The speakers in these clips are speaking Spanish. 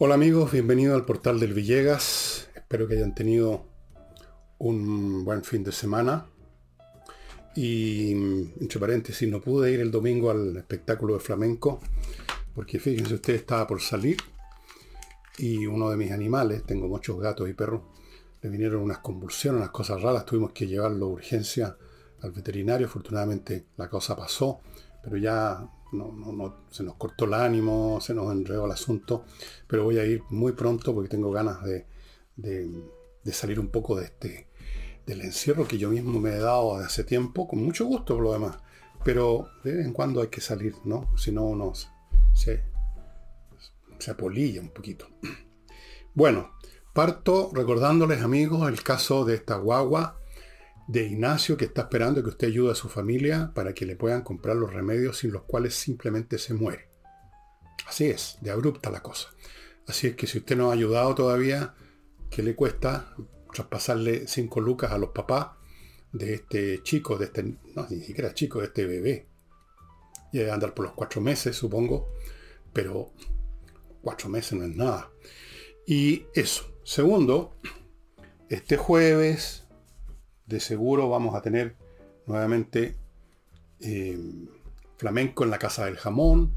Hola amigos, bienvenidos al portal del Villegas. Espero que hayan tenido un buen fin de semana. Y entre paréntesis, no pude ir el domingo al espectáculo de flamenco, porque fíjense usted, estaba por salir y uno de mis animales, tengo muchos gatos y perros, le vinieron unas convulsiones, unas cosas raras, tuvimos que llevarlo a urgencia al veterinario, afortunadamente la cosa pasó, pero ya no, no, se nos cortó el ánimo, se nos enredó el asunto, pero voy a ir muy pronto porque tengo ganas de, de, salir un poco de este, del encierro que yo mismo me he dado hace tiempo, con mucho gusto por lo demás, pero de vez en cuando hay que salir, ¿no? Si no uno se, se apolilla un poquito. Bueno, parto recordándoles amigos el caso de esta guagua de Ignacio que está esperando que usted ayude a su familia para que le puedan comprar los remedios sin los cuales simplemente se muere. Así es, de abrupta la cosa. Así es que si usted no ha ayudado todavía, ¿qué le cuesta traspasarle 5 lucas a los papás de este chico, de este, no, ni siquiera chico, de este bebé? Y debe andar por los cuatro meses, supongo, pero cuatro meses no es nada. Y eso. Segundo, este jueves de seguro vamos a tener nuevamente eh, flamenco en la Casa del Jamón.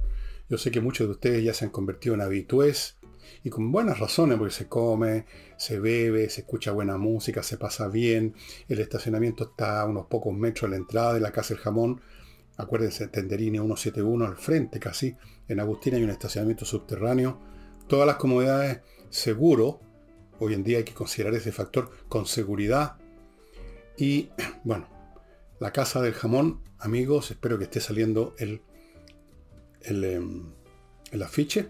Yo sé que muchos de ustedes ya se han convertido en habitués y con buenas razones, porque se come, se bebe, se escucha buena música, se pasa bien. El estacionamiento está a unos pocos metros de la entrada de la Casa del Jamón. Acuérdense, Tenderini 171 al frente casi. En Agustín hay un estacionamiento subterráneo. Todas las comodidades seguro. Hoy en día hay que considerar ese factor con seguridad y bueno, la casa del jamón, amigos, espero que esté saliendo el, el, em, el afiche.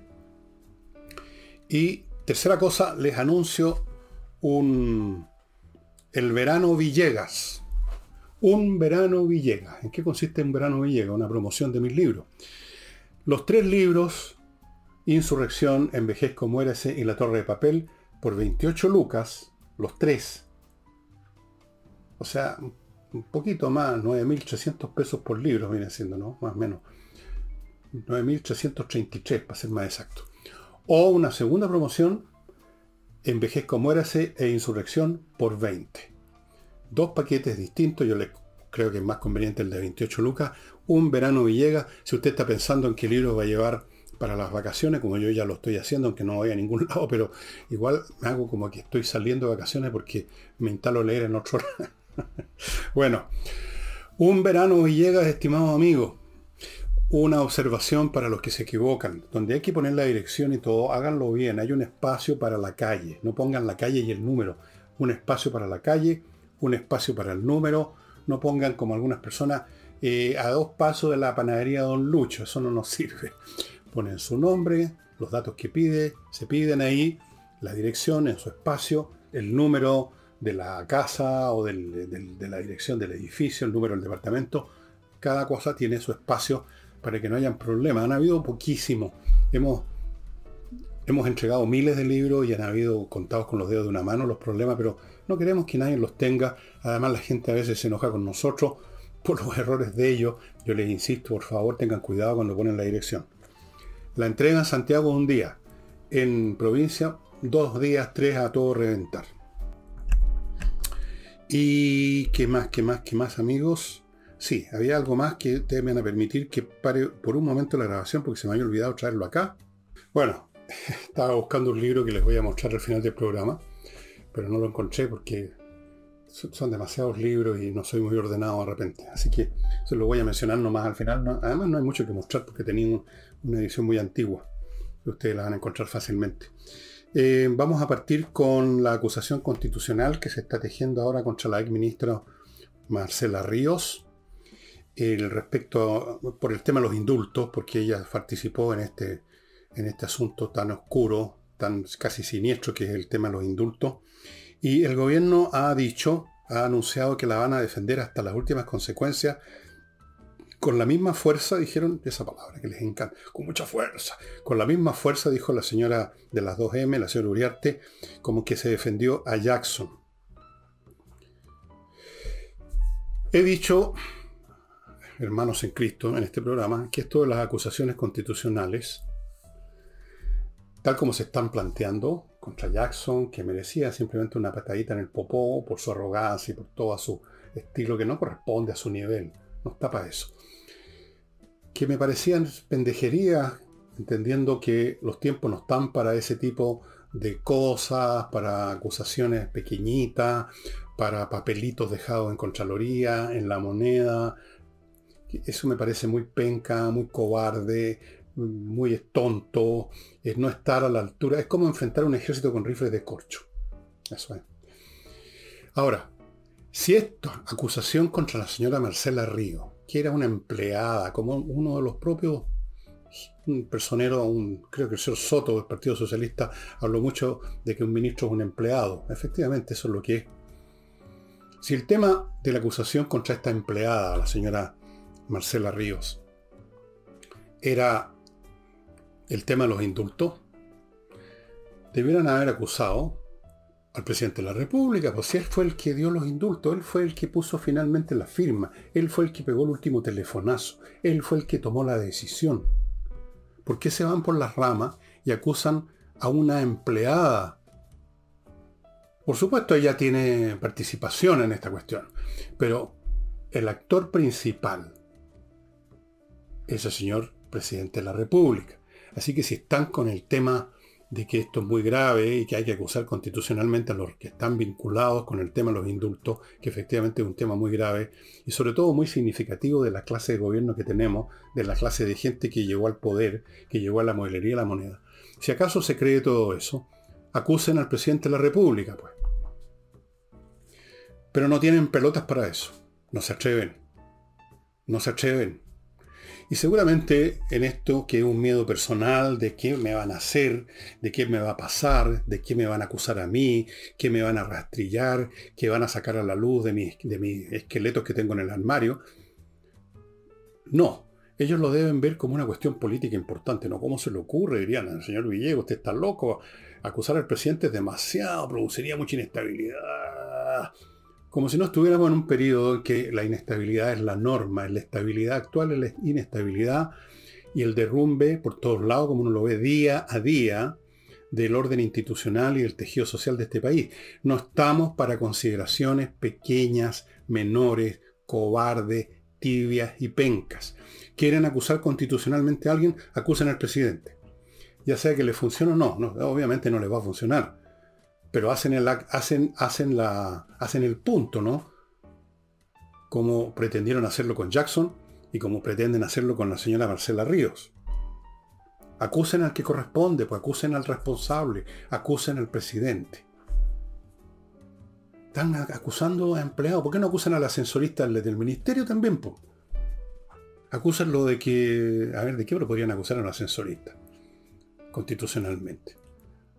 Y tercera cosa, les anuncio un el verano Villegas. Un verano Villegas. ¿En qué consiste un verano Villegas? Una promoción de mis libros. Los tres libros, Insurrección, Envejezco, Muérese y La Torre de Papel, por 28 lucas, los tres, o sea, un poquito más, 9.300 pesos por libro viene siendo, ¿no? Más o menos. 9.333 para ser más exacto. O una segunda promoción, Envejezco, Muérase e Insurrección por 20. Dos paquetes distintos, yo le creo que es más conveniente el de 28 lucas. Un verano Villegas, si usted está pensando en qué libro va a llevar para las vacaciones, como yo ya lo estoy haciendo, aunque no voy a ningún lado, pero igual me hago como que estoy saliendo de vacaciones porque me instalo a leer en otro bueno, un verano Villegas, estimados amigos. Una observación para los que se equivocan. Donde hay que poner la dirección y todo, háganlo bien. Hay un espacio para la calle. No pongan la calle y el número. Un espacio para la calle, un espacio para el número. No pongan como algunas personas eh, a dos pasos de la panadería Don Lucho. Eso no nos sirve. Ponen su nombre, los datos que pide, se piden ahí, la dirección en su espacio, el número de la casa o de la dirección del edificio, el número del departamento. Cada cosa tiene su espacio para que no hayan problemas. Han habido poquísimo. Hemos, hemos entregado miles de libros y han habido contados con los dedos de una mano los problemas, pero no queremos que nadie los tenga. Además la gente a veces se enoja con nosotros por los errores de ellos. Yo les insisto, por favor, tengan cuidado cuando ponen la dirección. La entrega en Santiago un día. En provincia, dos días, tres a todo reventar. Y qué más, qué más, qué más amigos. Sí, había algo más que ustedes van a permitir que pare por un momento la grabación porque se me había olvidado traerlo acá. Bueno, estaba buscando un libro que les voy a mostrar al final del programa, pero no lo encontré porque son demasiados libros y no soy muy ordenado de repente. Así que se lo voy a mencionar nomás al final. además no hay mucho que mostrar porque tenía una edición muy antigua. Ustedes la van a encontrar fácilmente. Eh, vamos a partir con la acusación constitucional que se está tejiendo ahora contra la ex ministra Marcela Ríos el respecto por el tema de los indultos, porque ella participó en este, en este asunto tan oscuro, tan casi siniestro que es el tema de los indultos. Y el gobierno ha dicho, ha anunciado que la van a defender hasta las últimas consecuencias con la misma fuerza, dijeron esa palabra que les encanta, con mucha fuerza. Con la misma fuerza, dijo la señora de las 2M, la señora Uriarte, como que se defendió a Jackson. He dicho, hermanos en Cristo, en este programa, que esto de las acusaciones constitucionales tal como se están planteando contra Jackson, que merecía simplemente una patadita en el popó por su arrogancia y por todo su estilo que no corresponde a su nivel. No está para eso. Que me parecían pendejerías, entendiendo que los tiempos no están para ese tipo de cosas, para acusaciones pequeñitas, para papelitos dejados en Contraloría, en la moneda. Eso me parece muy penca, muy cobarde, muy tonto, es no estar a la altura. Es como enfrentar un ejército con rifles de corcho. Eso es. Ahora, si esta acusación contra la señora Marcela Río, que era una empleada, como uno de los propios un personero, un, creo que el señor Soto del Partido Socialista habló mucho de que un ministro es un empleado. Efectivamente, eso es lo que es. Si el tema de la acusación contra esta empleada, la señora Marcela Ríos, era el tema de los indultos, debieran haber acusado al presidente de la República, pues si él fue el que dio los indultos, él fue el que puso finalmente la firma, él fue el que pegó el último telefonazo, él fue el que tomó la decisión. ¿Por qué se van por las ramas y acusan a una empleada? Por supuesto, ella tiene participación en esta cuestión, pero el actor principal es el señor presidente de la República. Así que si están con el tema de que esto es muy grave y que hay que acusar constitucionalmente a los que están vinculados con el tema de los indultos, que efectivamente es un tema muy grave y sobre todo muy significativo de la clase de gobierno que tenemos, de la clase de gente que llegó al poder, que llegó a la modelería de la moneda. Si acaso se cree todo eso, acusen al presidente de la República, pues. Pero no tienen pelotas para eso. No se atreven. No se atreven. Y seguramente en esto, que es un miedo personal de qué me van a hacer, de qué me va a pasar, de qué me van a acusar a mí, qué me van a rastrillar, qué van a sacar a la luz de, mis, de mis esqueletos que tengo en el armario. No, ellos lo deben ver como una cuestión política importante, ¿no? ¿Cómo se le ocurre? Dirían, señor Villegas, usted está loco, acusar al presidente es demasiado, produciría mucha inestabilidad como si no estuviéramos en un periodo en que la inestabilidad es la norma, la estabilidad actual es la inestabilidad y el derrumbe por todos lados, como uno lo ve día a día, del orden institucional y del tejido social de este país. No estamos para consideraciones pequeñas, menores, cobardes, tibias y pencas. Quieren acusar constitucionalmente a alguien, acusen al presidente. Ya sea que le funcione o no, no obviamente no les va a funcionar pero hacen el, hacen, hacen, la, hacen el punto, ¿no? Como pretendieron hacerlo con Jackson y como pretenden hacerlo con la señora Marcela Ríos. Acusen al que corresponde, pues acusen al responsable, acusen al presidente. Están acusando a empleados. ¿Por qué no acusan al ascensorista del ministerio también? Pues? lo de que. A ver, ¿de qué podrían acusar a un ascensorista? Constitucionalmente.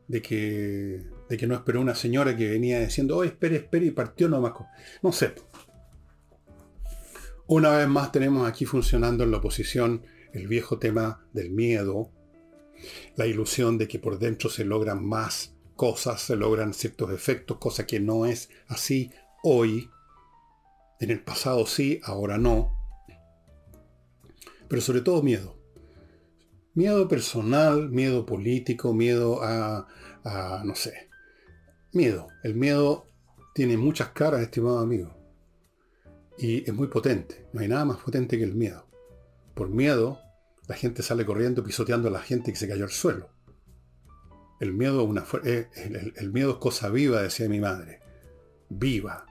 De que de que no esperó una señora que venía diciendo, oh, espere, espere, y partió nomás. No sé. Una vez más tenemos aquí funcionando en la oposición el viejo tema del miedo, la ilusión de que por dentro se logran más cosas, se logran ciertos efectos, cosa que no es así hoy. En el pasado sí, ahora no. Pero sobre todo miedo. Miedo personal, miedo político, miedo a, a no sé, Miedo. El miedo tiene muchas caras, estimado amigo. Y es muy potente. No hay nada más potente que el miedo. Por miedo, la gente sale corriendo pisoteando a la gente que se cayó al suelo. El miedo, una, es cosa viva, decía mi madre. Viva.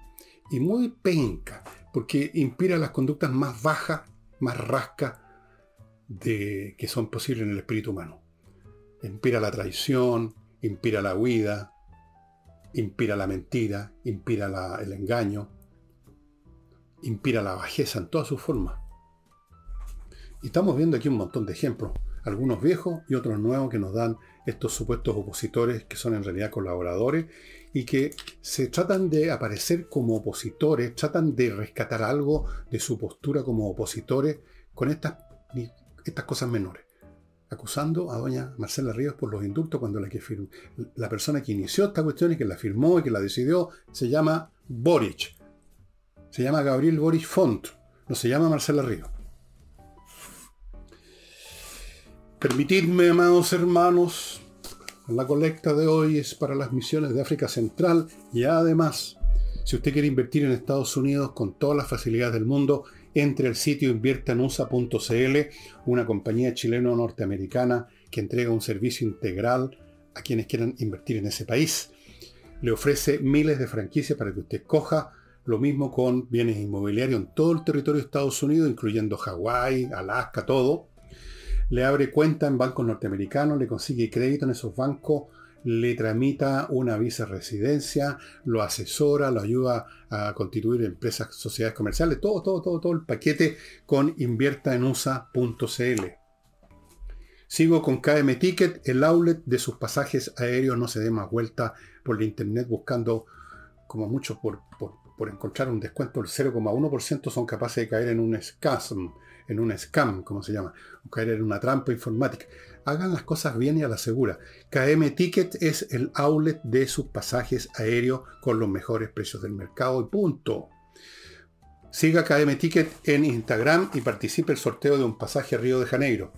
Y muy penca, porque inspira las conductas más bajas, más rascas de, que son posibles en el espíritu humano. Inspira la traición, inspira la huida, inspira la mentira, inspira el engaño, inspira la bajeza en todas sus formas. Y estamos viendo aquí un montón de ejemplos, algunos viejos y otros nuevos que nos dan estos supuestos opositores que son en realidad colaboradores y que se tratan de aparecer como opositores, tratan de rescatar algo de su postura como opositores con estas, estas cosas menores acusando a doña Marcela Ríos por los indultos cuando la, que la persona que inició esta cuestión y que la firmó y que la decidió se llama Boric. Se llama Gabriel Boric Font, no se llama Marcela Ríos. Permitidme, amados hermanos, La colecta de hoy es para las misiones de África Central y además, si usted quiere invertir en Estados Unidos con todas las facilidades del mundo, entre al sitio inviertanusa.cl, una compañía chileno-norteamericana que entrega un servicio integral a quienes quieran invertir en ese país. Le ofrece miles de franquicias para que usted coja lo mismo con bienes inmobiliarios en todo el territorio de Estados Unidos, incluyendo Hawái, Alaska, todo. Le abre cuenta en bancos norteamericanos, le consigue crédito en esos bancos, le tramita una visa residencia, lo asesora, lo ayuda a constituir empresas, sociedades comerciales, todo, todo, todo, todo el paquete con inviertaenusa.cl. Sigo con KM Ticket, el outlet de sus pasajes aéreos no se dé más vuelta por la internet buscando como muchos por, por por encontrar un descuento del 0,1% son capaces de caer en un scam, en un scam, como se llama, o caer en una trampa informática. Hagan las cosas bien y a la segura. KM Ticket es el outlet de sus pasajes aéreos con los mejores precios del mercado y punto. Siga KM Ticket en Instagram y participe el sorteo de un pasaje a Río de Janeiro.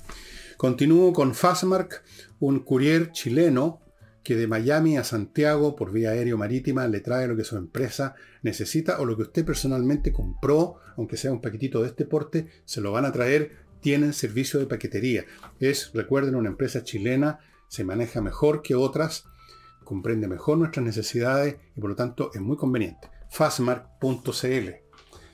Continúo con Fastmark, un courier chileno que de Miami a Santiago por vía aérea marítima le trae lo que su empresa necesita o lo que usted personalmente compró, aunque sea un paquetito de este porte, se lo van a traer, tienen servicio de paquetería. Es, recuerden, una empresa chilena, se maneja mejor que otras, comprende mejor nuestras necesidades y por lo tanto es muy conveniente. Fastmark.cl.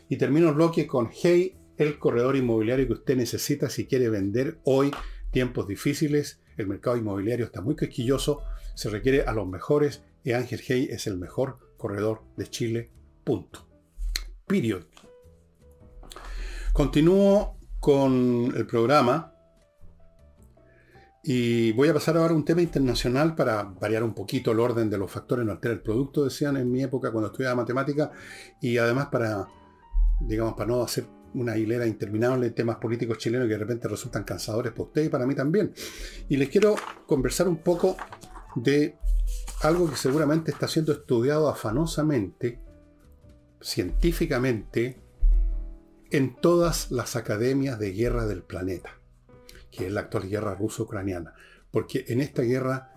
Y termino bloque con Hey, el corredor inmobiliario que usted necesita si quiere vender hoy, tiempos difíciles, el mercado inmobiliario está muy quisquilloso, se requiere a los mejores y Ángel Hey es el mejor corredor de Chile. Punto. Period. Continúo con el programa y voy a pasar ahora a un tema internacional para variar un poquito el orden de los factores no altera el producto, decían en mi época cuando estudiaba matemática, y además para, digamos, para no hacer una hilera interminable de temas políticos chilenos que de repente resultan cansadores para usted y para mí también. Y les quiero conversar un poco de algo que seguramente está siendo estudiado afanosamente, científicamente, en todas las academias de guerra del planeta, que es la actual guerra ruso-ucraniana, porque en esta guerra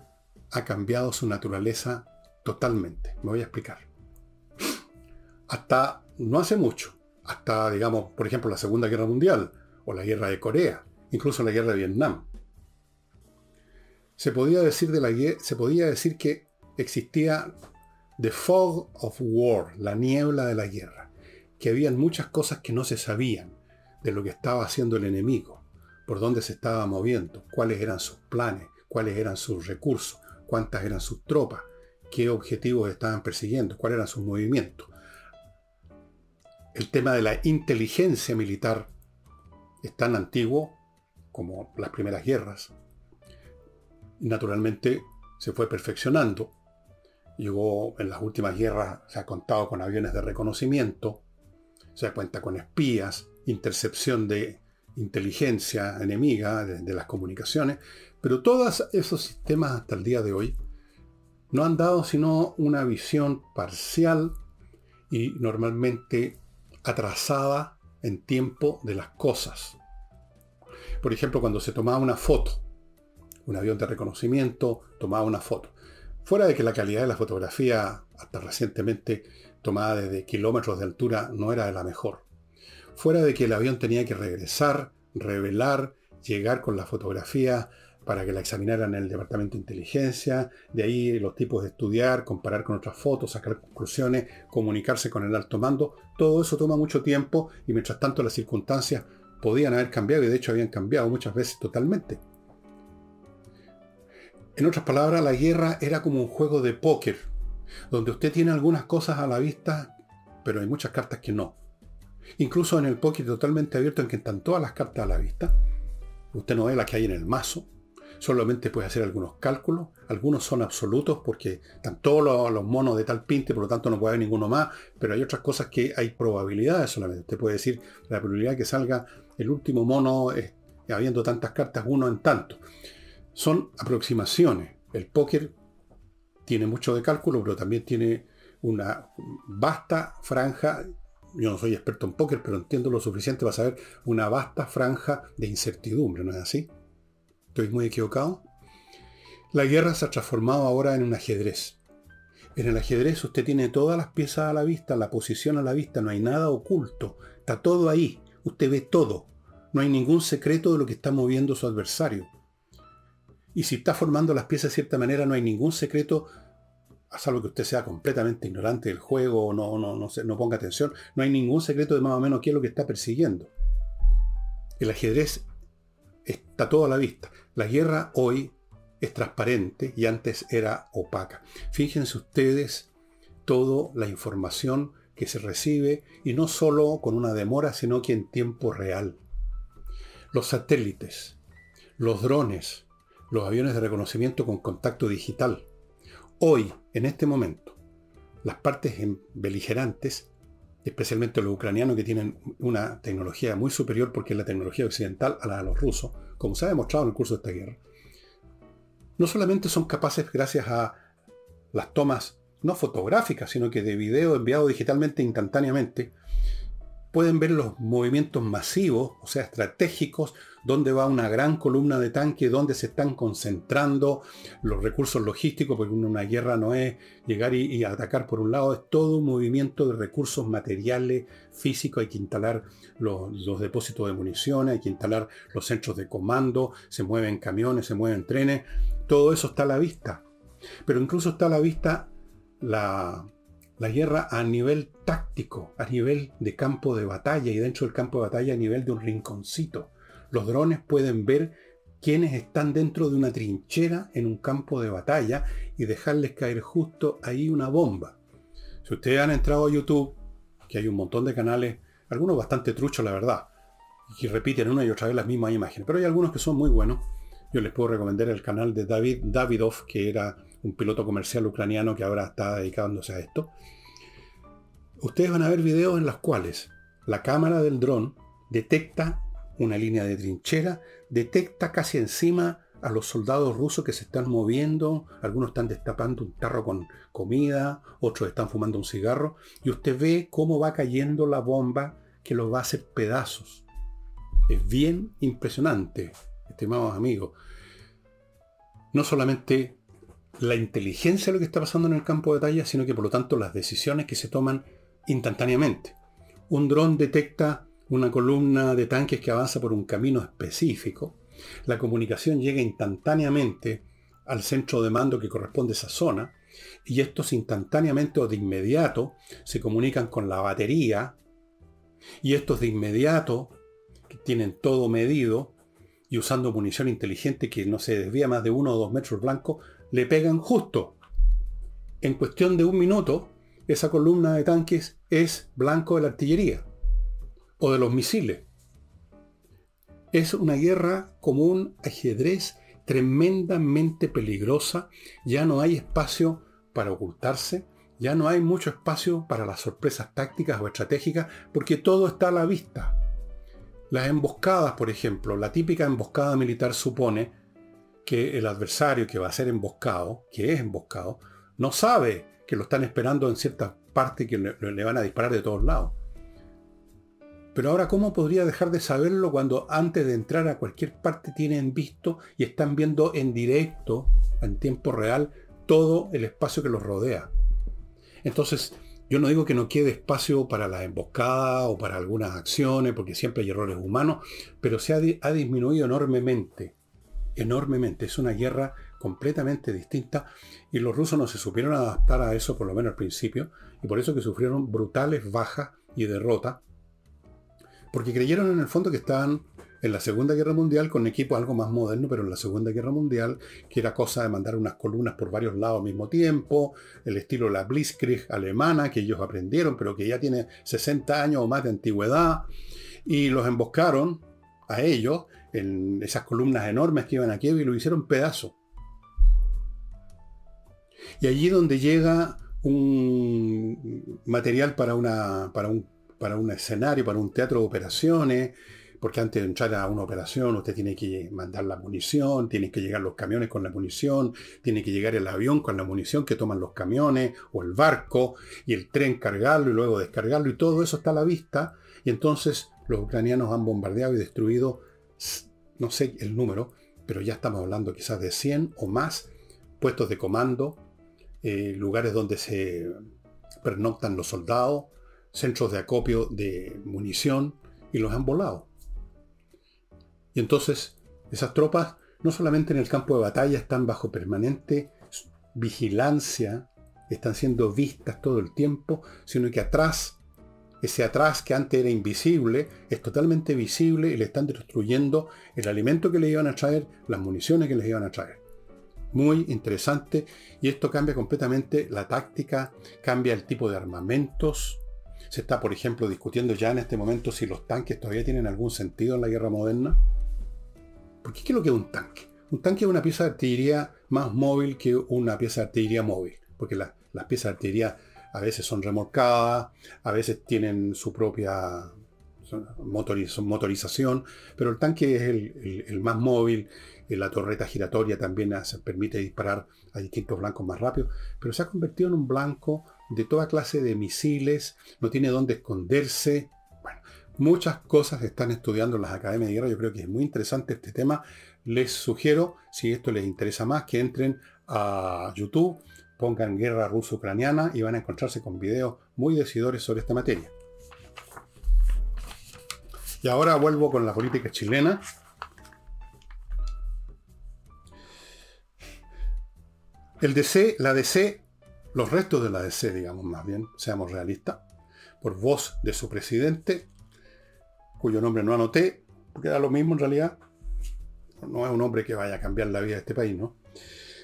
ha cambiado su naturaleza totalmente. Me voy a explicar. Hasta no hace mucho, hasta, digamos, por ejemplo, la Segunda Guerra Mundial, o la Guerra de Corea, incluso la Guerra de Vietnam, se podía decir, de la, se podía decir que existía the fog of war, la niebla de la guerra, que habían muchas cosas que no se sabían de lo que estaba haciendo el enemigo, por dónde se estaba moviendo, cuáles eran sus planes, cuáles eran sus recursos, cuántas eran sus tropas, qué objetivos estaban persiguiendo, cuáles eran sus movimientos. El tema de la inteligencia militar es tan antiguo como las primeras guerras, naturalmente se fue perfeccionando. Llegó en las últimas guerras, se ha contado con aviones de reconocimiento, se cuenta con espías, intercepción de inteligencia enemiga de, las comunicaciones, pero todos esos sistemas hasta el día de hoy no han dado sino una visión parcial y normalmente atrasada en tiempo de las cosas. Por ejemplo, cuando se tomaba una foto un avión de reconocimiento tomaba una foto. Fuera de que la calidad de la fotografía, hasta recientemente tomada desde kilómetros de altura, no era la mejor. Fuera de que el avión tenía que regresar, revelar, llegar con la fotografía para que la examinaran en el departamento de inteligencia, de ahí los tipos de estudiar, comparar con otras fotos, sacar conclusiones, comunicarse con el alto mando, todo eso toma mucho tiempo y mientras tanto las circunstancias podían haber cambiado y de hecho habían cambiado muchas veces totalmente. En otras palabras, la guerra era como un juego de póker, donde usted tiene algunas cosas a la vista, pero hay muchas cartas que no. Incluso en el póker totalmente abierto en que están todas las cartas a la vista, usted no ve las que hay en el mazo, solamente puede hacer algunos cálculos, algunos son absolutos porque están todos los, monos de tal pinte, por lo tanto no puede haber ninguno más, pero hay otras cosas que hay probabilidades solamente. Usted puede decir la probabilidad de que salga el último mono habiendo tantas cartas, uno en tanto son aproximaciones. El póker tiene mucho de cálculo, pero también tiene una vasta franja, yo no soy experto en póker, pero entiendo lo suficiente para saber una vasta franja de incertidumbre, ¿no es así? ¿Estoy muy equivocado? La guerra se ha transformado ahora en un ajedrez. En el ajedrez usted tiene todas las piezas a la vista, la posición a la vista, no hay nada oculto, está todo ahí, usted ve todo, no hay ningún secreto de lo que está moviendo su adversario. Y si está formando las piezas de cierta manera, no hay ningún secreto, a salvo que usted sea completamente ignorante del juego o no, no, no, no ponga atención, no hay ningún secreto de más o menos qué es lo que está persiguiendo. El ajedrez está todo a la vista. La guerra hoy es transparente y antes era opaca. Fíjense ustedes toda la información que se recibe y no solo con una demora, sino que en tiempo real. Los satélites, los drones, los aviones de reconocimiento con contacto digital. Hoy, en este momento, las partes beligerantes, especialmente los ucranianos que tienen una tecnología muy superior porque es la tecnología occidental a la de los rusos, como se ha demostrado en el curso de esta guerra, no solamente son capaces gracias a las tomas no fotográficas, sino que de video enviado digitalmente instantáneamente, pueden ver los movimientos masivos, o sea, estratégicos, donde va una gran columna de tanque, donde se están concentrando los recursos logísticos, porque una guerra no es llegar y, atacar por un lado, es todo un movimiento de recursos materiales, físicos, hay que instalar los, los depósitos de municiones, hay que instalar los centros de comando, se mueven camiones, se mueven trenes, todo eso está a la vista. Pero incluso está a la vista la, la guerra a nivel táctico, a nivel de campo de batalla y dentro del campo de batalla a nivel de un rinconcito. Los drones pueden ver quienes están dentro de una trinchera en un campo de batalla y dejarles caer justo ahí una bomba. Si ustedes han entrado a YouTube, que hay un montón de canales, algunos bastante truchos la verdad, y repiten una y otra vez las mismas imágenes, pero hay algunos que son muy buenos. Yo les puedo recomendar el canal de David Davidov, que era un piloto comercial ucraniano que ahora está dedicándose a esto, ustedes van a ver videos en los cuales la cámara del dron detecta una línea de trinchera, detecta casi encima a los soldados rusos que se están moviendo, algunos están destapando un tarro con comida, otros están fumando un cigarro, y usted ve cómo va cayendo la bomba que los va a hacer pedazos. Es bien impresionante, estimados amigos. No solamente la inteligencia de lo que está pasando en el campo de batalla, sino que por lo tanto las decisiones que se toman instantáneamente. Un dron detecta una columna de tanques que avanza por un camino específico. La comunicación llega instantáneamente al centro de mando que corresponde a esa zona y estos instantáneamente o de inmediato se comunican con la batería y estos de inmediato que tienen todo medido y usando munición inteligente que no se desvía más de uno o dos metros blancos, le pegan justo. En cuestión de un minuto, esa columna de tanques es blanco de la artillería o de los misiles. Es una guerra como un ajedrez tremendamente peligrosa. Ya no hay espacio para ocultarse, ya no hay mucho espacio para las sorpresas tácticas o estratégicas, porque todo está a la vista. Las emboscadas, por ejemplo, la típica emboscada militar supone que el adversario que va a ser emboscado, que es emboscado, no sabe que lo están esperando en cierta parte que le, van a disparar de todos lados. Pero ahora, ¿cómo podría dejar de saberlo cuando antes de entrar a cualquier parte tienen visto y están viendo en directo, en tiempo real, todo el espacio que los rodea? Entonces, yo no digo que no quede espacio para la emboscada o para algunas acciones, porque siempre hay errores humanos, pero se ha disminuido enormemente enormemente. Es una guerra completamente distinta y los rusos no se supieron adaptar a eso, por lo menos al principio, y por eso que sufrieron brutales bajas y derrotas, porque creyeron en el fondo que estaban en la Segunda Guerra Mundial con equipos algo más moderno, pero en la Segunda Guerra Mundial, que era cosa de mandar unas columnas por varios lados al mismo tiempo, el estilo la Blitzkrieg alemana, que ellos aprendieron, pero que ya tiene 60 años o más de antigüedad, y los emboscaron a ellos en esas columnas enormes que iban a Kiev y lo hicieron pedazo. Y allí donde llega un material para, una, para, un, para un escenario, para un teatro de operaciones, porque antes de entrar a una operación usted tiene que mandar la munición, tienen que llegar los camiones con la munición, tiene que llegar el avión con la munición que toman los camiones o el barco y el tren cargarlo y luego descargarlo y todo eso está a la vista. Y entonces los ucranianos han bombardeado y destruido no sé el número, pero ya estamos hablando quizás de 100 o más puestos de comando, eh, lugares donde se pernoctan los soldados, centros de acopio de munición, y los han volado. Y entonces esas tropas, no solamente en el campo de batalla, están bajo permanente vigilancia, están siendo vistas todo el tiempo, sino que atrás, ese atrás que antes era invisible, es totalmente visible y le están destruyendo el alimento que le iban a traer, las municiones que les iban a traer. Muy interesante y esto cambia completamente la táctica, cambia el tipo de armamentos. Se está, por ejemplo, discutiendo ya en este momento si los tanques todavía tienen algún sentido en la guerra moderna. ¿Por qué es lo que es un tanque? Un tanque es una pieza de artillería más móvil que una pieza de artillería móvil, porque las piezas de artillería a veces son remolcadas, a veces tienen su propia motorización, pero el tanque es el, más móvil, la torreta giratoria también permite disparar a distintos blancos más rápido, pero se ha convertido en un blanco de toda clase de misiles, no tiene dónde esconderse, Muchas cosas están estudiando las academias de guerra. Yo creo que es muy interesante este tema. Les sugiero, si esto les interesa más, que entren a YouTube, pongan guerra ruso-ucraniana y van a encontrarse con videos muy decidores sobre esta materia. Y ahora vuelvo con la política chilena. El DC, la DC, los restos de la DC, digamos más bien, seamos realistas, por voz de su presidente, cuyo nombre no anoté, porque da lo mismo en realidad, no es un hombre que vaya a cambiar la vida de este país, ¿no?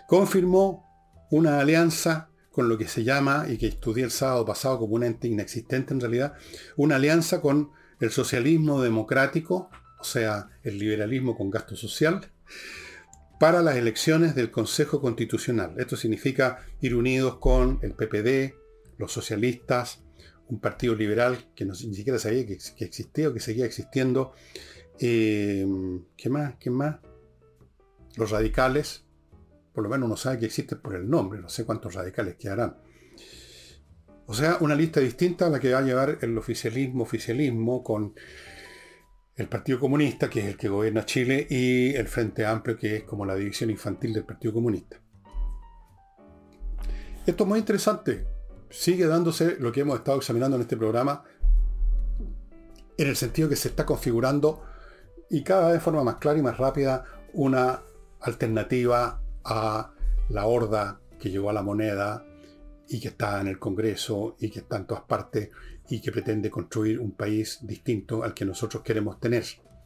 Confirmó una alianza con lo que se llama, y que estudié el sábado pasado como un ente inexistente en realidad, una alianza con el socialismo democrático, o sea, el liberalismo con gasto social, para las elecciones del Consejo Constitucional. Esto significa ir unidos con el PPD, los socialistas, un partido liberal que ni siquiera sabía que, existía o que seguía existiendo. Eh, ¿Qué más? ¿Qué más? Los radicales, por lo menos uno sabe que existe por el nombre, no sé cuántos radicales quedarán. O sea, una lista distinta a la que va a llevar el oficialismo, oficialismo con el Partido Comunista, que es el que gobierna Chile, y el Frente Amplio, que es como la división infantil del Partido Comunista. Esto es muy interesante, sigue dándose lo que hemos estado examinando en este programa, en el sentido que se está configurando y cada vez de forma más clara y más rápida una alternativa a la horda que llegó a la moneda y que está en el Congreso y que está en todas partes y que pretende construir un país distinto al que nosotros queremos tener,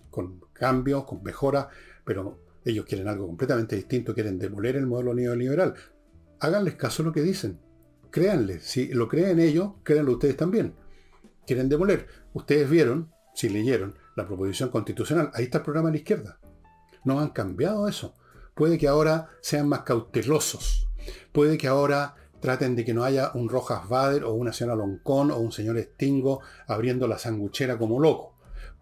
con cambios, con mejoras, pero ellos quieren algo completamente distinto, quieren demoler el modelo neoliberal. Háganles caso a lo que dicen créanle, si lo creen ellos, créanlo ustedes también. Quieren demoler. Ustedes vieron, si leyeron la proposición constitucional, ahí está el programa de la izquierda. No han cambiado eso. Puede que ahora sean más cautelosos. Puede que ahora traten de que no haya un Rojas Bader o una señora Loncón o un señor Stingo abriendo la sanguchera como loco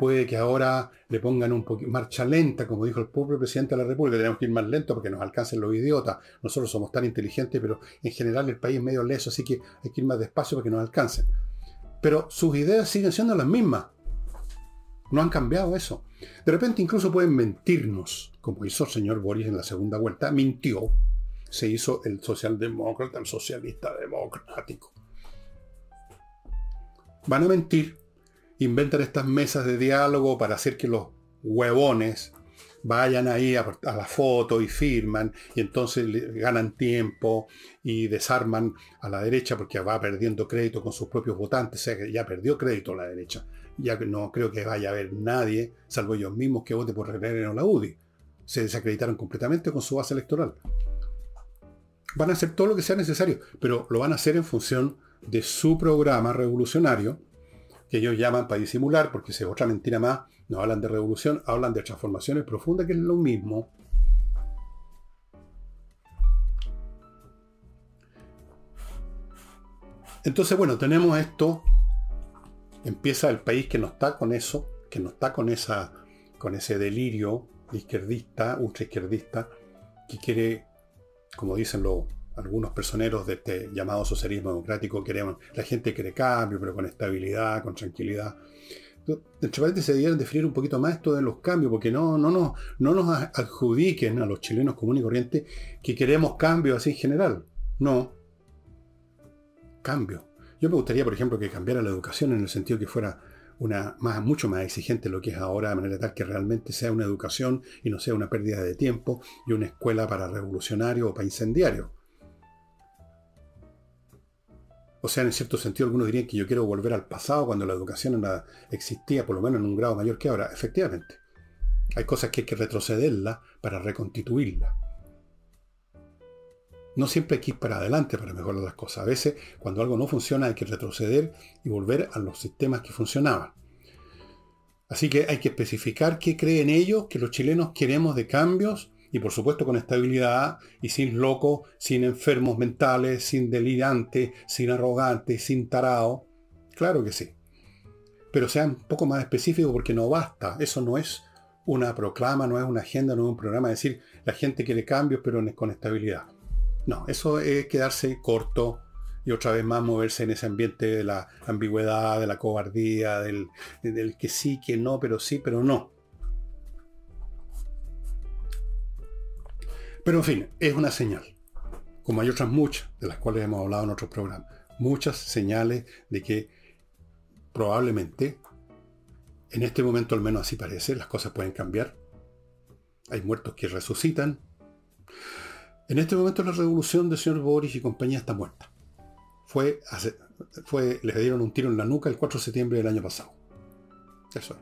puede que ahora le pongan un poquito marcha lenta, como dijo el propio presidente de la República, tenemos que ir más lento porque nos alcancen los idiotas. Nosotros somos tan inteligentes, pero en general el país es medio leso, así que hay que ir más despacio para que nos alcancen. Pero sus ideas siguen siendo las mismas. No han cambiado eso. De repente incluso pueden mentirnos, como hizo el señor Boris en la segunda vuelta. Mintió. Se hizo el socialdemócrata, el socialista democrático. Van a mentir inventan estas mesas de diálogo para hacer que los huevones vayan ahí a, la foto y firman y entonces ganan tiempo y desarman a la derecha porque va perdiendo crédito con sus propios votantes, o sea que ya perdió crédito la derecha. Ya no creo que vaya a haber nadie, salvo ellos mismos, que vote por retener o la UDI. Se desacreditaron completamente con su base electoral. Van a hacer todo lo que sea necesario, pero lo van a hacer en función de su programa revolucionario, que ellos llaman para disimular, porque es otra mentira más, no hablan de revolución, hablan de transformaciones profundas, que es lo mismo. Entonces, bueno, tenemos esto. Empieza el país que no está con eso, que no está con esa, con ese delirio izquierdista, ultra izquierdista, que quiere, como dicen los algunos personeros de este llamado socialismo democrático queremos, la gente quiere cambio, pero con estabilidad, con tranquilidad. entre paréntesis, se debieran definir un poquito más esto de los cambios, porque no, no, no, no nos adjudiquen a los chilenos comunes y corrientes que queremos cambios así en general. No. Cambio. Yo me gustaría, por ejemplo, que cambiara la educación en el sentido que fuera una más, mucho más exigente lo que es ahora, de manera tal que realmente sea una educación y no sea una pérdida de tiempo y una escuela para revolucionarios o para incendiarios. O sea, en cierto sentido, algunos dirían que yo quiero volver al pasado cuando la educación existía, por lo menos en un grado mayor que ahora. Efectivamente, hay cosas que hay que retrocederla para reconstituirla. No siempre hay que ir para adelante para mejorar las cosas. A veces, cuando algo no funciona, hay que retroceder y volver a los sistemas que funcionaban. Así que hay que especificar qué creen ellos que los chilenos queremos de cambios y por supuesto con estabilidad y sin locos, sin enfermos mentales, sin delirantes, sin arrogantes, sin tarao. Claro que sí. Pero sea un poco más específico porque no basta. Eso no es una proclama, no es una agenda, no es un programa. decir, la gente quiere cambios pero con estabilidad. No, eso es quedarse corto y otra vez más moverse en ese ambiente de la ambigüedad, de la cobardía, del, que sí, que no, pero sí, pero no. Pero en fin, es una señal, como hay otras muchas, de las cuales hemos hablado en otros programas, muchas señales de que probablemente, en este momento al menos así parece, las cosas pueden cambiar. Hay muertos que resucitan, en este momento la revolución del señor Boris y compañía está muerta. Fue, les dieron un tiro en la nuca el 4 de septiembre del año pasado. Eso.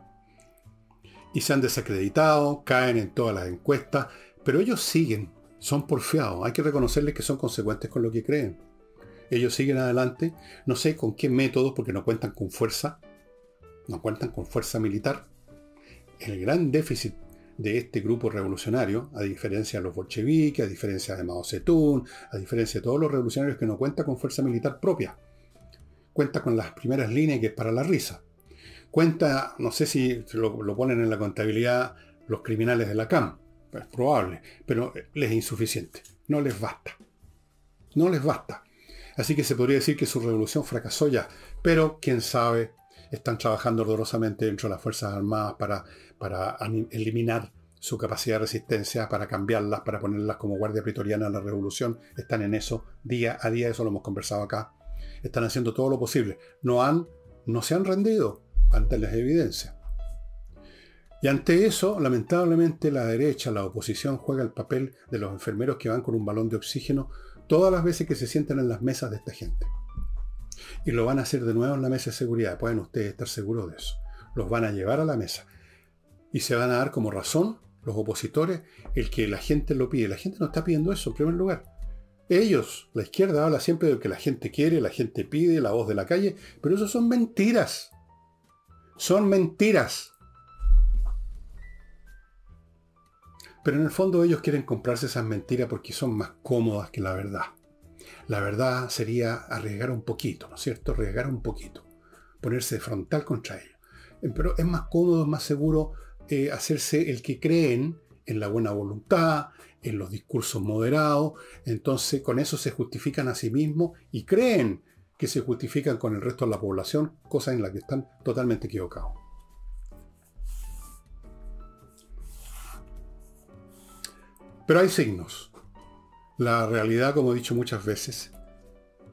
Y se han desacreditado, caen en todas las encuestas, pero ellos siguen, son porfiados. Hay que reconocerles que son consecuentes con lo que creen. Ellos siguen adelante, no sé con qué métodos, porque no cuentan con fuerza, no cuentan con fuerza militar. El gran déficit de este grupo revolucionario, a diferencia de los bolcheviques, a diferencia de Mao Zedong, a diferencia de todos los revolucionarios que no cuenta con fuerza militar propia. Cuenta con las primeras líneas que es para la risa. Cuenta, no sé si lo, lo ponen en la contabilidad los criminales de la CAM, es probable, pero les es insuficiente, no les basta. No les basta. Así que se podría decir que su revolución fracasó ya, pero quién sabe, están trabajando ardorosamente dentro de las Fuerzas Armadas para, para eliminar su capacidad de resistencia, para cambiarlas, para ponerlas como guardia pretoriana a la revolución. Están en eso día a día, eso lo hemos conversado acá. Están haciendo todo lo posible. No han, no se han rendido ante las evidencias. Y ante eso, lamentablemente, la derecha, la oposición, juega el papel de los enfermeros que van con un balón de oxígeno todas las veces que se sientan en las mesas de esta gente. Y lo van a hacer de nuevo en la mesa de seguridad. Pueden ustedes estar seguros de eso. Los van a llevar a la mesa. Y se van a dar como razón los opositores el que la gente lo pide. La gente no está pidiendo eso en primer lugar. Ellos, la izquierda habla siempre de lo que la gente quiere, la gente pide, la voz de la calle, pero eso son mentiras. Son mentiras. Pero en el fondo ellos quieren comprarse esas mentiras porque son más cómodas que la verdad la verdad sería arriesgar un poquito, ¿no es cierto? Arriesgar un poquito, ponerse frontal contra ellos. Eh, pero es más cómodo, más seguro eh, hacerse el que creen en la buena voluntad, en los discursos moderados, entonces con eso se justifican a sí mismos y creen que se justifican con el resto de la población, cosa en la que están totalmente equivocados. Pero hay signos. La realidad, como he dicho muchas veces,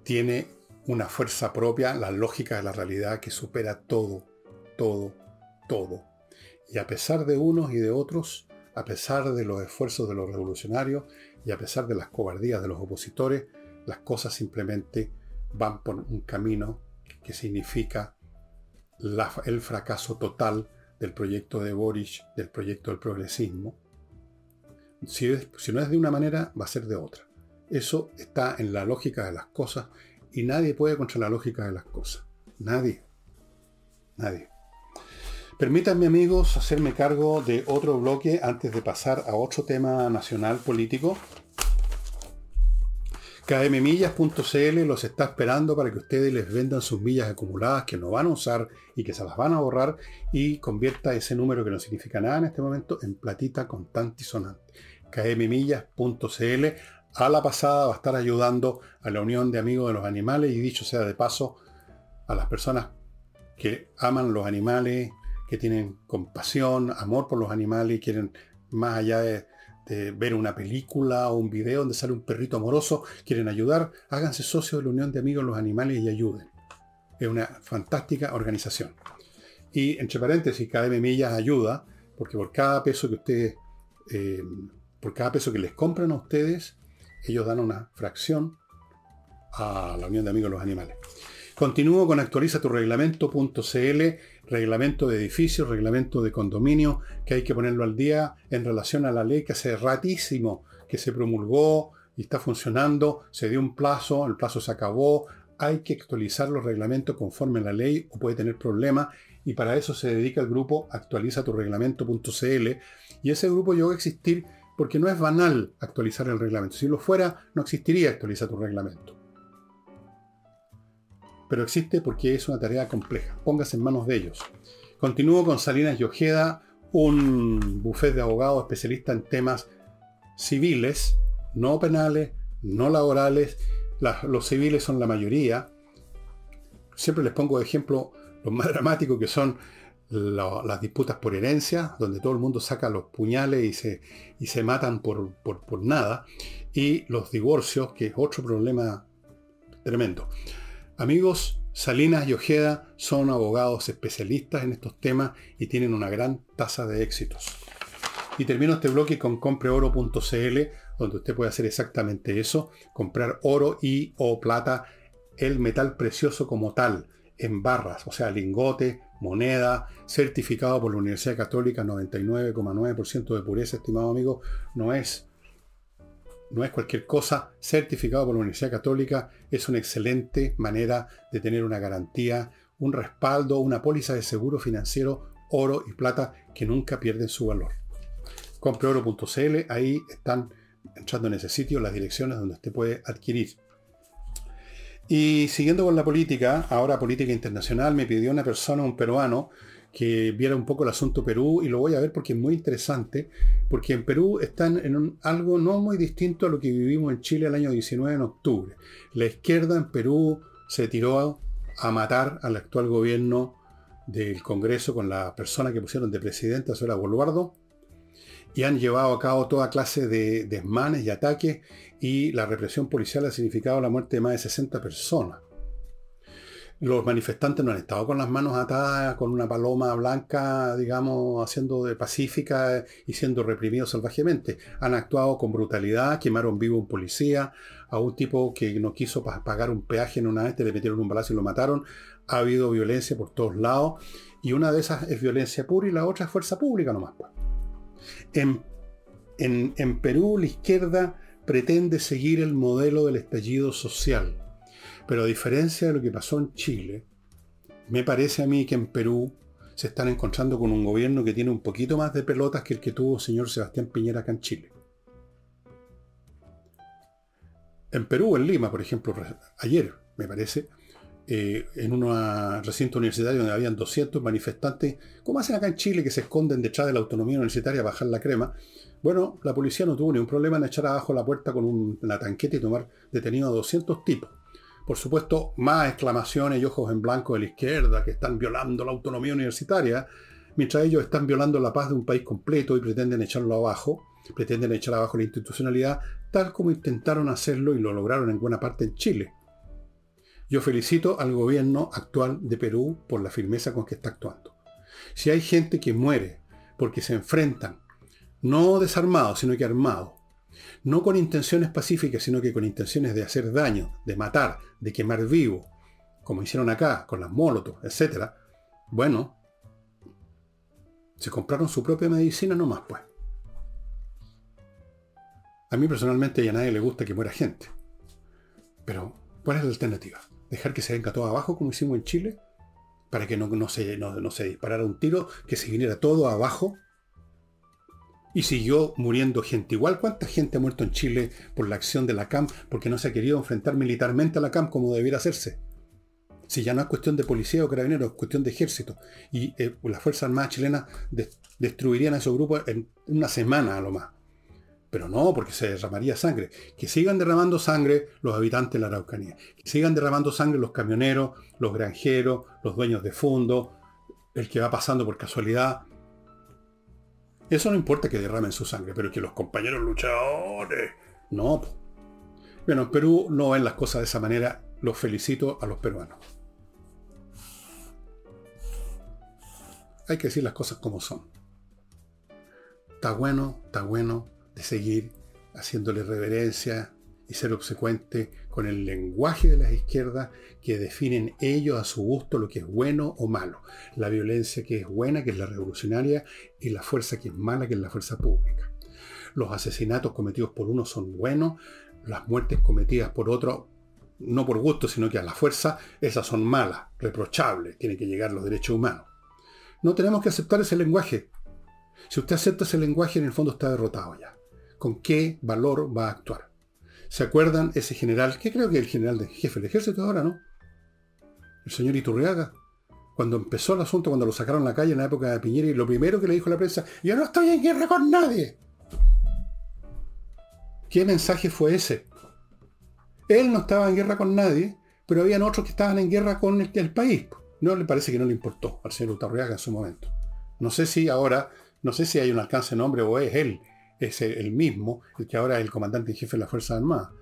tiene una fuerza propia, la lógica de la realidad que supera todo, todo, todo. Y a pesar de unos y de otros, a pesar de los esfuerzos de los revolucionarios y a pesar de las cobardías de los opositores, las cosas simplemente van por un camino que significa el fracaso total del proyecto de Boris, del proyecto del progresismo, si, no es de una manera, va a ser de otra. Eso está en la lógica de las cosas y nadie puede contra la lógica de las cosas. Nadie. Nadie. Permítanme amigos hacerme cargo de otro bloque antes de pasar a otro tema nacional político. KMMillas.cl los está esperando para que ustedes les vendan sus millas acumuladas que no van a usar y que se las van a borrar y convierta ese número que no significa nada en este momento en platita contante y sonante kmmillas.cl. A la pasada va a estar ayudando a la Unión de Amigos de los Animales y dicho sea de paso, a las personas que aman los animales, que tienen compasión, amor por los animales y quieren, más allá de, ver una película o un video donde sale un perrito amoroso, quieren ayudar, háganse socios de la Unión de Amigos de los Animales y ayuden. Es una fantástica organización. Y entre paréntesis, KM Millas ayuda, porque por cada peso que ustedes, eh, por cada peso que les compran a ustedes, ellos dan una fracción a la Unión de Amigos de los Animales. Continúo con actualiza tu reglamento.cl, reglamento de edificios, reglamento de condominio, que hay que ponerlo al día en relación a la ley que hace ratísimo que se promulgó y está funcionando, se dio un plazo, el plazo se acabó, hay que actualizar los reglamentos conforme a la ley o puede tener problemas y para eso se dedica el grupo actualiza tu reglamento.cl y ese grupo llegó a existir porque no es banal actualizar el reglamento. Si lo fuera, no existiría actualiza tu reglamento pero existe porque es una tarea compleja. Póngase en manos de ellos. Continúo con Salinas y un buffet de abogados especialista en temas civiles, no penales, no laborales. los civiles son la mayoría. Siempre les pongo de ejemplo los más dramáticos que son las disputas por herencia, donde todo el mundo saca los puñales y se, y se matan por, por, por nada. Y los divorcios, que es otro problema tremendo. Amigos, Salinas y Ojeda son abogados especialistas en estos temas y tienen una gran tasa de éxitos. Y termino este bloque con compreoro.cl, donde usted puede hacer exactamente eso, comprar oro y o plata, el metal precioso como tal, en barras, o sea, lingote, moneda, certificado por la Universidad Católica, 99,9% de pureza, estimado amigo, no es no es cualquier cosa, certificado por la Universidad Católica, es una excelente manera de tener una garantía, un respaldo, una póliza de seguro financiero, oro y plata que nunca pierden su valor. Compreoro.cl, ahí están entrando en ese sitio las direcciones donde usted puede adquirir. Y siguiendo con la política, ahora política internacional, me pidió una persona, un peruano, que viera un poco el asunto Perú y lo voy a ver porque es muy interesante, porque en Perú están en algo no muy distinto a lo que vivimos en Chile el año 19 en octubre. La izquierda en Perú se tiró a matar al actual gobierno del Congreso con la persona que pusieron de presidenta, era Boluardo, y han llevado a cabo toda clase de desmanes y ataques y la represión policial ha significado la muerte de más de 60 personas los manifestantes no han estado con las manos atadas, con una paloma blanca, digamos, haciendo de pacífica y siendo reprimidos salvajemente. Han actuado con brutalidad, quemaron vivo a un policía, a un tipo que no quiso pagar un peaje en una este, le metieron un balazo y lo mataron. Ha habido violencia por todos lados. Y una de esas es violencia pura y la otra es fuerza pública nomás. En Perú la izquierda pretende seguir el modelo del estallido social pero a diferencia de lo que pasó en Chile, me parece a mí que en Perú se están encontrando con un gobierno que tiene un poquito más de pelotas que el que tuvo el señor Sebastián Piñera acá en Chile. En Perú, en Lima, por ejemplo, ayer, me parece, eh, en un recinto universitario donde habían 200 manifestantes, como hacen acá en Chile, que se esconden detrás de la autonomía universitaria a bajar la crema, bueno, la policía no tuvo ningún problema en echar abajo la puerta con una tanqueta y tomar detenido a 200 tipos. Por supuesto, más exclamaciones y ojos en blanco de la izquierda que están violando la autonomía universitaria, mientras ellos están violando la paz de un país completo y pretenden echarlo abajo, pretenden echar abajo la institucionalidad, tal como intentaron hacerlo y lo lograron en buena parte en Chile. Yo felicito al gobierno actual de Perú por la firmeza con que está actuando. Si hay gente que muere porque se enfrentan, no desarmados, sino que armados, no con intenciones pacíficas, sino que con intenciones de hacer daño, de matar, de quemar vivo, como hicieron acá, con las molotov, etc., bueno, se compraron su propia medicina nomás, pues. A mí personalmente y a nadie le gusta que muera gente. Pero, ¿cuál es la alternativa? ¿Dejar que se venga todo abajo como hicimos en Chile? Para que no, no, se, no se disparara un tiro, que se viniera todo abajo y siguió muriendo gente. Igual cuánta gente ha muerto en Chile por la acción de la CAM porque no se ha querido enfrentar militarmente a la CAM como debiera hacerse. Si ya no es cuestión de policía o carabineros, es cuestión de ejército. Y eh, las Fuerzas Armadas chilenas destruirían a esos grupos en una semana a lo más. Pero no, porque se derramaría sangre. Que sigan derramando sangre los habitantes de la Araucanía. Que sigan derramando sangre los camioneros, los granjeros, los dueños de fondo, el que va pasando por casualidad. Eso no importa que derramen su sangre, pero que los compañeros luchadores. No. Bueno, en Perú no ven las cosas de esa manera. Los felicito a los peruanos. Hay que decir las cosas como son. Está bueno, está bueno de seguir haciéndole reverencia y ser obsecuente con el lenguaje de las izquierdas que definen ellos a su gusto lo que es bueno o malo. La violencia que es buena, que es la revolucionaria, y la fuerza que es mala, que es la fuerza pública. Los asesinatos cometidos por uno son buenos, las muertes cometidas por otro, no por gusto, sino que a la fuerza, esas son malas, reprochables, tienen que llegar los derechos humanos. No tenemos que aceptar ese lenguaje. Si usted acepta ese lenguaje, en el fondo está derrotado ya. ¿Con qué valor va a actuar? ¿Se acuerdan ese general? que creo que el general de jefe del ejército ahora, no? El señor Iturriaga. Cuando empezó el asunto, cuando lo sacaron a la calle en la época de Piñera, y lo primero que le dijo la prensa, yo no estoy en guerra con nadie. ¿Qué mensaje fue ese? Él no estaba en guerra con nadie, pero habían otros que estaban en guerra con el, país. No le parece que no le importó al señor Iturriaga en su momento. No sé si ahora, no sé si hay un alcance de nombre o es él es el mismo, el que ahora es el comandante en jefe de la Fuerza Armada.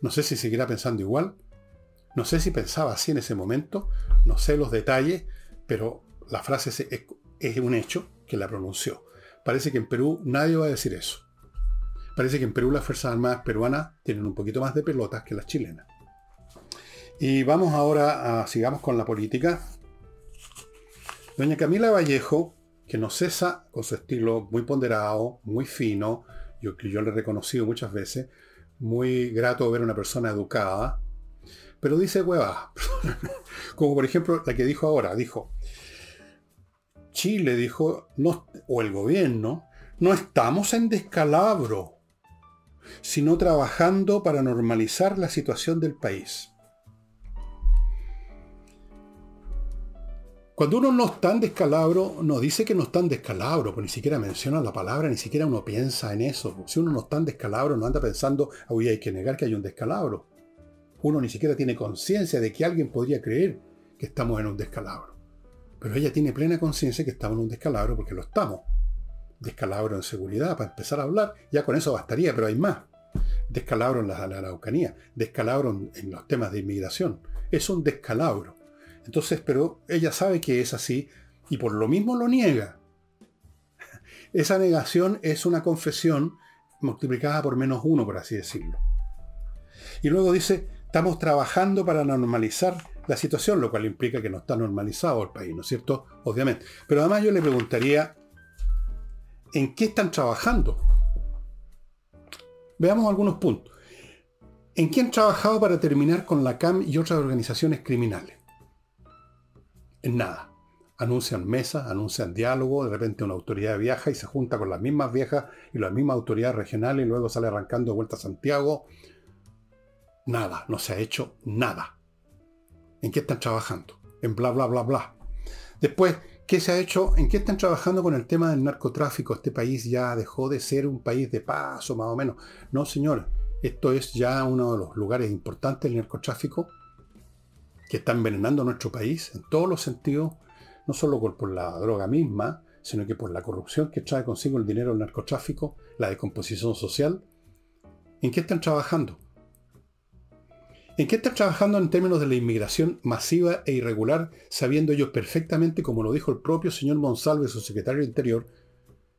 No sé si seguirá pensando igual, no sé si pensaba así en ese momento, no sé los detalles, pero la frase es, es un hecho que la pronunció. Parece que en Perú nadie va a decir eso. Parece que en Perú las Fuerzas Armadas peruanas tienen un poquito más de pelotas que las chilenas. Y vamos ahora a, sigamos con la política. Doña Camila Vallejo que no cesa con su estilo muy ponderado, muy fino, yo, le he reconocido muchas veces, muy grato ver a una persona educada, pero dice hueva, como por ejemplo la que dijo ahora, dijo, Chile dijo, no, o el gobierno, no estamos en descalabro, sino trabajando para normalizar la situación del país. Cuando uno no está en descalabro, no dice que no está en descalabro, pues ni siquiera menciona la palabra, ni siquiera uno piensa en eso. Si uno no está en descalabro, no anda pensando, hoy hay que negar que hay un descalabro. Uno ni siquiera tiene conciencia de que alguien podría creer que estamos en un descalabro. Pero ella tiene plena conciencia que estamos en un descalabro porque lo estamos. Descalabro en seguridad, para empezar a hablar, ya con eso bastaría, pero hay más. Descalabro en la, Araucanía, descalabro en los temas de inmigración. Es un descalabro. Entonces, pero ella sabe que es así y por lo mismo lo niega. Esa negación es una confesión multiplicada por menos uno, por así decirlo. Y luego dice, estamos trabajando para normalizar la situación, lo cual implica que no está normalizado el país, ¿no es cierto? Obviamente. Pero además yo le preguntaría, ¿en qué están trabajando? Veamos algunos puntos. ¿En qué han trabajado para terminar con la CAM y otras organizaciones criminales? En nada. Anuncian mesas, anuncian diálogo, de repente una autoridad viaja y se junta con las mismas viejas y las mismas autoridades regionales y luego sale arrancando de vuelta a Santiago. Nada, no se ha hecho nada. ¿En qué están trabajando? En bla, bla, bla, bla. Después, ¿qué se ha hecho? ¿En qué están trabajando con el tema del narcotráfico? Este país ya dejó de ser un país de paso, más o menos. No, señor. Esto es ya uno de los lugares importantes del narcotráfico que está envenenando nuestro país en todos los sentidos, no solo por, la droga misma, sino que por la corrupción que trae consigo el dinero del narcotráfico, la descomposición social. ¿En qué están trabajando? ¿En qué están trabajando en términos de la inmigración masiva e irregular, sabiendo ellos perfectamente, como lo dijo el propio señor Monsalve, su secretario de Interior,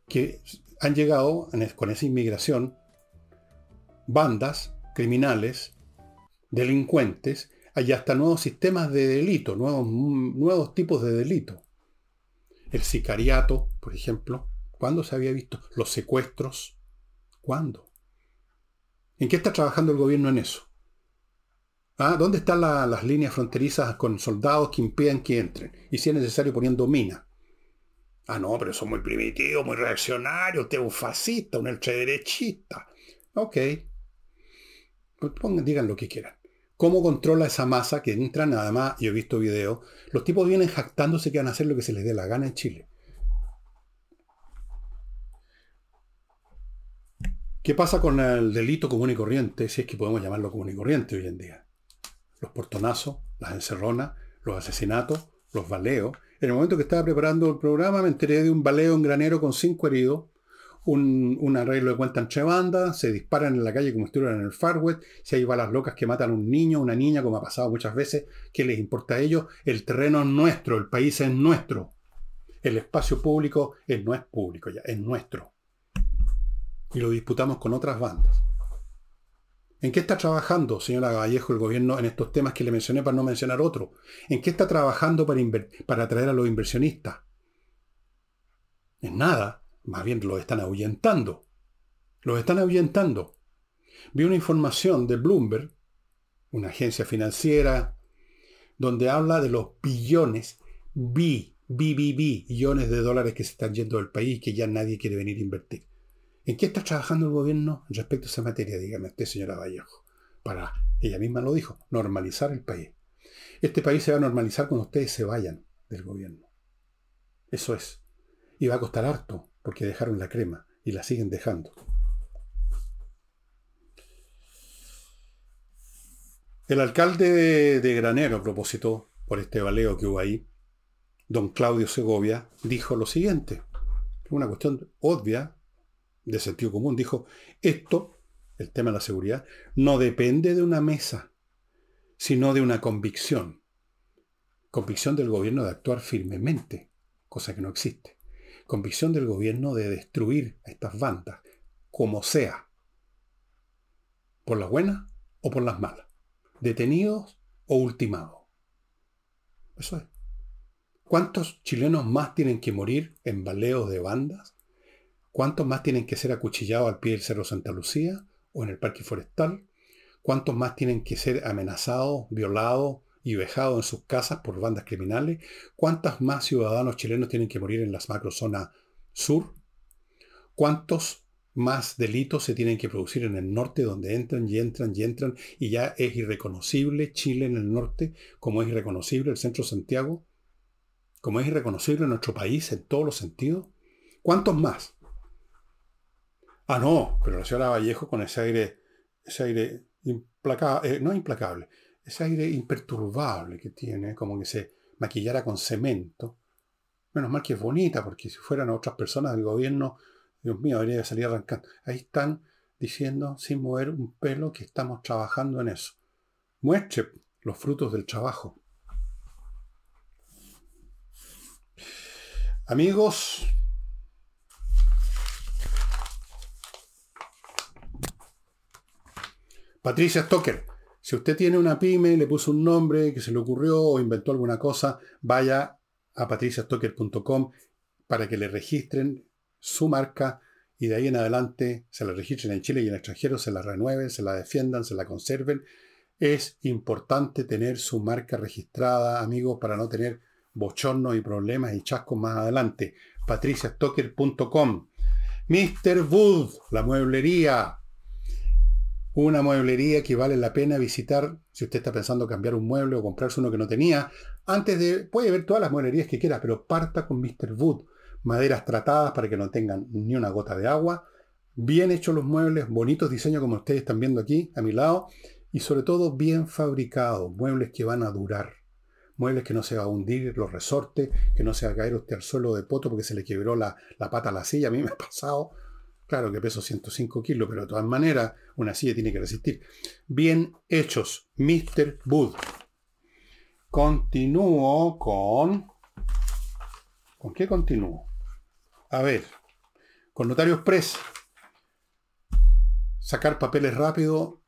que han llegado con esa inmigración bandas criminales, delincuentes, hay hasta nuevos sistemas de delito, nuevos, nuevos tipos de delito. El sicariato, por ejemplo. ¿Cuándo se había visto? Los secuestros. ¿Cuándo? ¿En qué está trabajando el gobierno en eso? ¿Ah? ¿Dónde están las líneas fronterizas con soldados que impidan que entren? Y si es necesario poniendo mina. Ah, no, pero son muy primitivos, muy reaccionarios. Usted es un fascista, un ultraderechista. Ok. Pues pongan, digan lo que quieran cómo controla esa masa que entra nada más, yo he visto videos, los tipos vienen jactándose que van a hacer lo que se les dé la gana en Chile. ¿Qué pasa con el delito común y corriente, si es que podemos llamarlo común y corriente hoy en día? Los portonazos, las encerronas, los asesinatos, los baleos. En el momento que estaba preparando el programa me enteré de un baleo en granero con cinco heridos, un, arreglo de cuenta entre bandas, se disparan en la calle como estuvieran en el Far West, si hay balas locas que matan a un niño, una niña, como ha pasado muchas veces, ¿qué les importa a ellos? El terreno es nuestro, el país es nuestro. El espacio público es, no es público ya, es nuestro. Y lo disputamos con otras bandas. ¿En qué está trabajando, señora Vallejo, el gobierno en estos temas que le mencioné para no mencionar otro? ¿En qué está trabajando para, para atraer a los inversionistas? En nada. Más bien los están ahuyentando. Los están ahuyentando. Vi una información de Bloomberg, una agencia financiera, donde habla de los billones, bi, bi, bi, billones de dólares que se están yendo del país que ya nadie quiere venir a invertir. ¿En qué está trabajando el gobierno respecto a esa materia? Dígame usted, señora Vallejo. Para, ella misma lo dijo, normalizar el país. Este país se va a normalizar cuando ustedes se vayan del gobierno. Eso es. Y va a costar harto, porque dejaron la crema y la siguen dejando. El alcalde de, Granero, a propósito, por este baleo que hubo ahí, don Claudio Segovia, dijo lo siguiente, una cuestión obvia, de sentido común, dijo, esto, el tema de la seguridad, no depende de una mesa, sino de una convicción. Convicción del gobierno de actuar firmemente, cosa que no existe convicción del gobierno de destruir a estas bandas, como sea, por las buenas o por las malas, detenidos o ultimados. Eso es. ¿Cuántos chilenos más tienen que morir en baleos de bandas? ¿Cuántos más tienen que ser acuchillados al pie del Cerro Santa Lucía o en el Parque Forestal? ¿Cuántos más tienen que ser amenazados, violados, y vejado en sus casas por bandas criminales? ¿Cuántos más ciudadanos chilenos tienen que morir en las macrozonas sur? ¿Cuántos más delitos se tienen que producir en el norte donde entran y entran y entran y ya es irreconocible Chile en el norte como es irreconocible el centro Santiago? Como es irreconocible nuestro país en todos los sentidos? ¿Cuántos más? Ah, no, pero la señora Vallejo con ese aire, ese aire implacable, eh, no implacable, ese aire imperturbable que tiene, como que se maquillara con cemento. Menos mal que es bonita, porque si fueran otras personas del gobierno, Dios mío, debería salir arrancando. Ahí están diciendo, sin mover un pelo, que estamos trabajando en eso. Muestre los frutos del trabajo. Amigos, Patricia Stoker, si usted tiene una pyme, le puso un nombre que se le ocurrió o inventó alguna cosa, vaya a patriciastocker.com para que le registren su marca y de ahí en adelante se la registren en Chile y en el extranjero, se la renueven, se la defiendan, se la conserven. Es importante tener su marca registrada, amigos, para no tener bochornos y problemas y chascos más adelante. patriciastocker.com. Mr. Wood, la mueblería, una mueblería que vale la pena visitar si usted está pensando cambiar un mueble o comprarse uno que no tenía. Antes de, puede ver todas las mueblerías que quiera, pero parta con Mr. Wood. Maderas tratadas para que no tengan ni una gota de agua. Bien hechos los muebles, bonitos diseños como ustedes están viendo aquí a mi lado. Y sobre todo bien fabricados, muebles que van a durar. Muebles que no se va a hundir los resortes, que no se va a caer usted al suelo de poto porque se le quebró la, la pata a la silla. A mí me ha pasado Claro que peso 105 kilos, pero de todas maneras una silla tiene que resistir. Bien hechos, Mr. Wood. Continúo con... ¿Con qué continúo? A ver, con Notarios Press. Sacar papeles rápido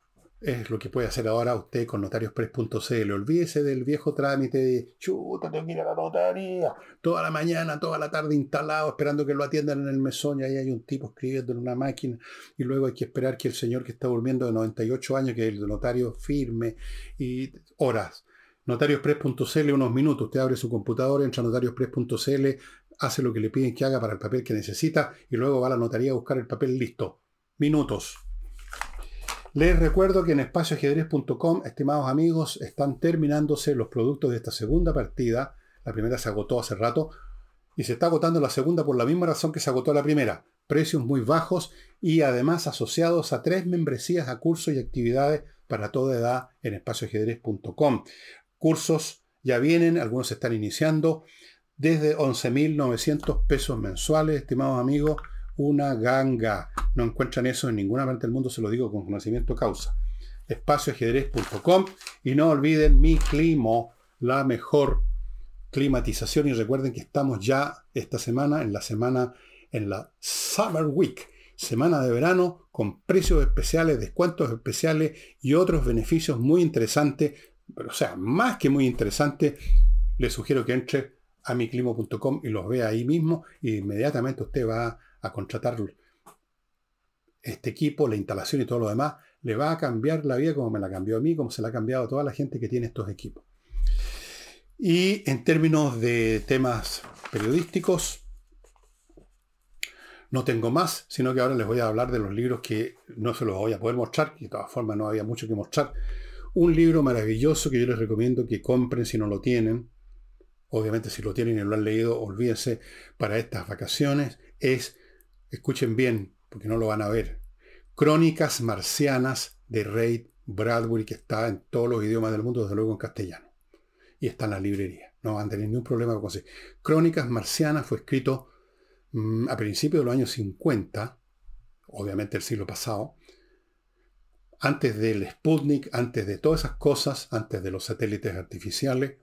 es lo que puede hacer ahora usted con notariospress.cl. Olvídese del viejo trámite de chuta, tengo que ir a la notaría. Toda la mañana, toda la tarde instalado, esperando que lo atiendan en el mesón y ahí hay un tipo escribiendo en una máquina. Y luego hay que esperar que el señor que está durmiendo de 98 años, que el notario firme y horas. Notariospress.cl, unos minutos. Usted abre su computadora, entra a notariospress.cl, hace lo que le piden que haga para el papel que necesita y luego va a la notaría a buscar el papel listo. Minutos. Les recuerdo que en espacioajedrez.com, estimados amigos, están terminándose los productos de esta segunda partida. La primera se agotó hace rato y se está agotando la segunda por la misma razón que se agotó la primera. precios muy bajos y además asociados a tres membresías a cursos y actividades para toda edad en espacioajedrez.com. Cursos ya vienen, algunos se están iniciando, desde 11.900 pesos mensuales, estimados amigos, una ganga. No encuentran eso en ninguna parte del mundo, se lo digo con conocimiento causa. espacioajedrez.com y no olviden mi climo, la mejor climatización y recuerden que estamos ya esta semana en la semana en la Summer Week, semana de verano con precios especiales, descuentos especiales y otros beneficios muy interesantes, pero o sea, más que muy interesantes, les sugiero que entre a miclimo.com y los vea ahí mismo inmediatamente usted va a contratar este equipo, la instalación y todo lo demás, le va a cambiar la vida como me la cambió a mí, como se la ha cambiado a toda la gente que tiene estos equipos. Y en términos de temas periodísticos, no tengo más, sino que ahora les voy a hablar de los libros que no se los voy a poder mostrar, que de todas formas no había mucho que mostrar. Un libro maravilloso que yo les recomiendo que compren si no lo tienen. Obviamente si lo tienen y lo han leído, olvídense para estas vacaciones. Es, escuchen bien, porque no lo van a ver, Crónicas Marcianas de Ray Bradbury, que está en todos los idiomas del mundo, desde luego en castellano y está en la librería. No van a tener ningún problema con conseguir. Crónicas Marcianas fue escrito mm, a principios de los años 50, obviamente el siglo pasado, antes del Sputnik, antes de todas esas cosas, antes de los satélites artificiales.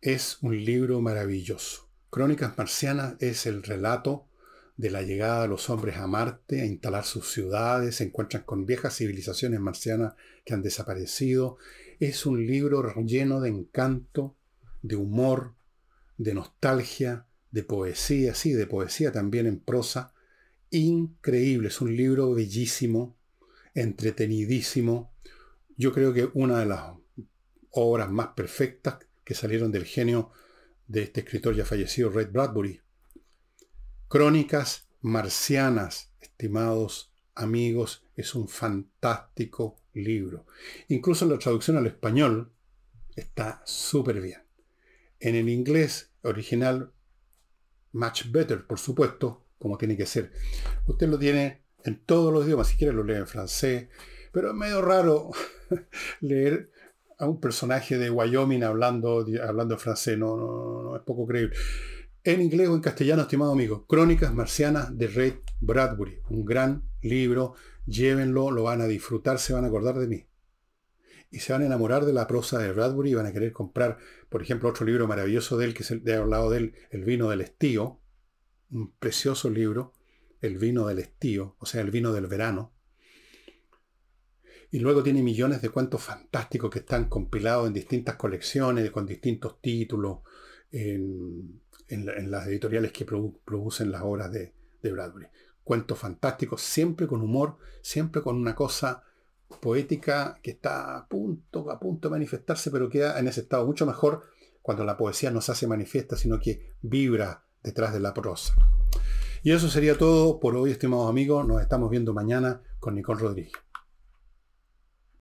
Es un libro maravilloso. Crónicas Marcianas es el relato de la llegada de los hombres a Marte, a instalar sus ciudades, se encuentran con viejas civilizaciones marcianas que han desaparecido, es un libro lleno de encanto, de humor, de nostalgia, de poesía, sí, de poesía también en prosa. Increíble, es un libro bellísimo, entretenidísimo. Yo creo que una de las obras más perfectas que salieron del genio de este escritor ya fallecido, Ray Bradbury. Crónicas marcianas, estimados amigos, es un fantástico libro. Incluso la traducción al español está súper bien. En el inglés original, much better, por supuesto, como tiene que ser. Usted lo tiene en todos los idiomas, si quiere lo lee en francés, pero es medio raro leer a un personaje de Wyoming hablando, hablando francés, no, no, no, es poco creíble. En inglés o en castellano, estimado amigo, Crónicas Marcianas de Ray Bradbury, un gran libro llévenlo, lo van a disfrutar, se van a acordar de mí. Y se van a enamorar de la prosa de Bradbury y van a querer comprar, por ejemplo, otro libro maravilloso de él, que es el, he hablado de él, El vino del estío, un precioso libro, El vino del estío, o sea, el vino del verano. Y luego tiene millones de cuentos fantásticos que están compilados en distintas colecciones, con distintos títulos, en, las editoriales que producen las obras de Bradbury cuentos fantásticos, siempre con humor, siempre con una cosa poética que está a punto, a punto de manifestarse, pero queda en ese estado mucho mejor cuando la poesía no se hace manifiesta, sino que vibra detrás de la prosa. Y eso sería todo por hoy, estimados amigos. Nos estamos viendo mañana con Nicole Rodríguez.